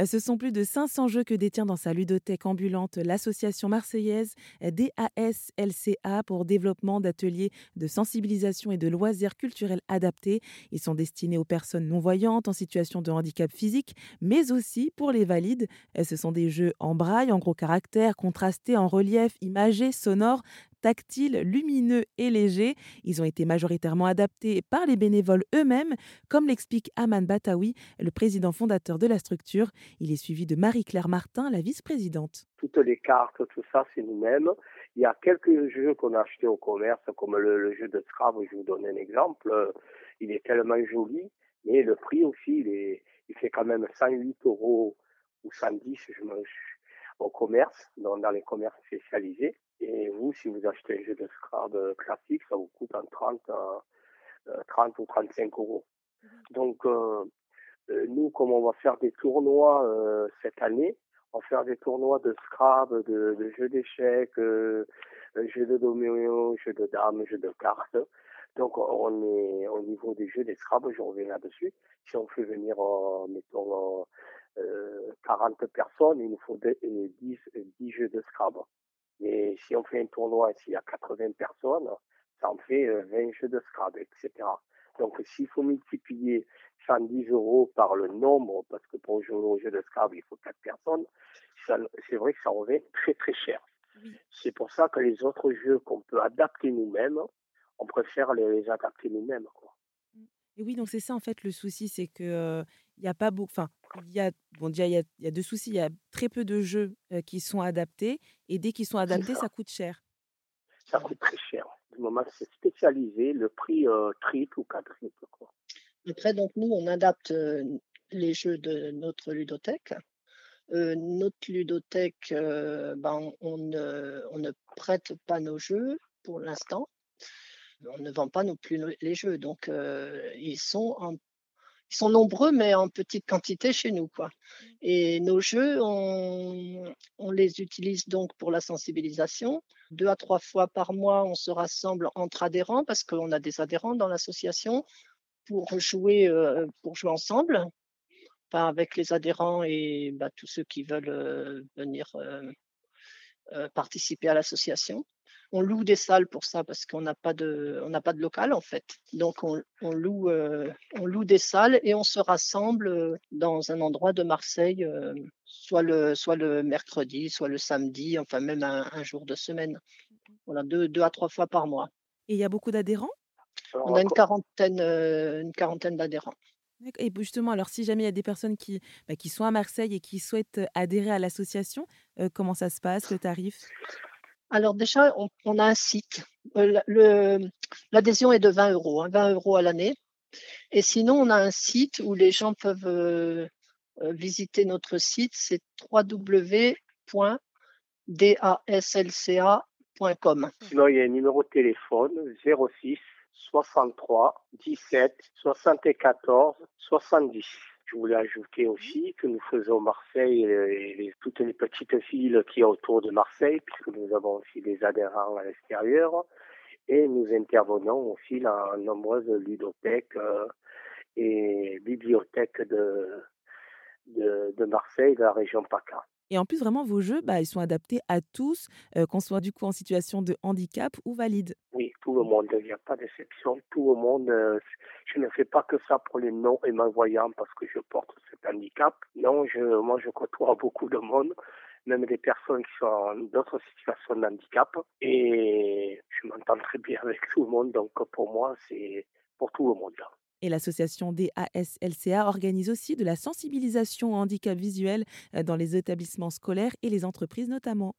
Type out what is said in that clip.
Euh, Ce sont plus de 500 jeux que détient dans sa ludothèque ambulante l'association marseillaise DAS-LCA pour développement d'ateliers de sensibilisation et de loisirs culturels adaptés. Ils sont destinés aux personnes non-voyantes en situation de handicap physique, mais aussi pour les valides. Euh, Ce sont des jeux en braille, en gros caractères, contrastés, en relief, imagés, sonores, tactiles, lumineux et légers. Ils ont été majoritairement adaptés par les bénévoles eux-mêmes, comme l'explique Aman Batawi, le président fondateur de la structure. Il est suivi de Marie-Claire Martin, la vice-présidente. Toutes les cartes, tout ça, c'est nous-mêmes. Il y a quelques jeux qu'on a achetés au commerce, comme le, jeu de Scrabble, je vous donne un exemple. Il est tellement joli, mais le prix aussi, il, est, il fait quand même 108 euros ou 110 je me, au commerce, dans les commerces spécialisés. Et vous, si vous achetez un jeu de Scrabble classique, ça vous coûte en 30, euh, 30 ou 35 euros. Donc, euh, euh, nous, comme on va faire des tournois euh, cette année, on va faire des tournois de Scrabble, de, de jeux d'échecs, euh, jeux de domino, jeux de dames, jeux de cartes. Donc, on est au niveau des jeux des Scrabble, je reviens là-dessus. Si on fait venir, mettons, euh, 40 personnes, il nous faut de- euh, 10, 10 jeux de Scrabble. Mais si on fait un tournoi, s'il y a 80 personnes, ça en fait euh, 20 jeux de Scrabble, etc. Donc, s'il faut multiplier 110 euros par le nombre, parce que pour jouer au jeu de Scrabble, il faut 4 personnes, c'est vrai que ça revient très très cher. C'est pour ça que les autres jeux qu'on peut adapter nous-mêmes, on préfère les, adapter nous-mêmes. Et oui, donc c'est ça en fait le souci, c'est que euh, il y a pas beaucoup. Enfin, il y a bon déjà il y a, il y a deux soucis. Il y a très peu de jeux euh, qui sont adaptés et dès qu'ils sont adaptés, ça. ça coûte cher. Ça coûte très cher. Du moment que c'est spécialisé, le prix euh, triple ou quadruple. Quoi. Après, donc, nous, on adapte euh, les jeux de notre ludothèque. Euh, notre ludothèque, euh, ben, on, ne, on ne prête pas nos jeux pour l'instant. On ne vend pas non plus les jeux. Donc, euh, ils, sont en- ils sont nombreux, mais en petite quantité chez nous. Quoi. Et nos jeux, on, on les utilise donc pour la sensibilisation. Deux à trois fois par mois, on se rassemble entre adhérents parce qu'on a des adhérents dans l'association pour jouer, euh, pour jouer ensemble, enfin, avec les adhérents et bah, tous ceux qui veulent euh, venir euh, participer à l'association. On loue des salles pour ça parce qu'on n'a pas de, on n'a pas de local en fait. Donc on, on loue, euh, on loue des salles et on se rassemble euh, dans un endroit de Marseille, euh, soit le, soit le mercredi, soit le samedi, enfin même un, un jour de semaine. Voilà, deux, deux à trois fois par mois. Et il y a beaucoup d'adhérents? On a une quarantaine, euh, une quarantaine d'adhérents. Et justement, alors si jamais il y a des personnes qui, bah, qui sont à Marseille et qui souhaitent adhérer à l'association, euh, comment ça se passe, le tarif? Alors déjà, on, a un site. Euh, L'adhésion est de 20 euros, hein, 20 euros à l'année. Et sinon, on a un site où les gens peuvent euh, euh, visiter notre site, c'est www.daslca.com. Sinon, il y a un numéro de téléphone 06 63 17 74 70. Je voulais ajouter aussi que nous faisons Marseille et les- toutes les petites villes qui sont autour de Marseille, puisque nous avons aussi des adhérents à l'extérieur. Et nous intervenons aussi dans nombreuses ludothèques euh, et bibliothèques de, de, de Marseille, de la région PACA. Et en plus, vraiment, vos jeux, bah, ils sont adaptés à tous, euh, qu'on soit du coup en situation de handicap ou valide. Tout le monde, il n'y a pas d'exception. Tout le monde, euh, je ne fais pas que ça pour les non et parce que je porte cet handicap. Non, moi, je côtoie beaucoup de monde, même des personnes qui sont dans d'autres situations de handicap. Et je m'entends très bien avec tout le monde, donc pour moi, c'est pour tout le monde. Et l'association DASLCA organise aussi de la sensibilisation au handicap visuel euh, dans les établissements scolaires et les entreprises notamment.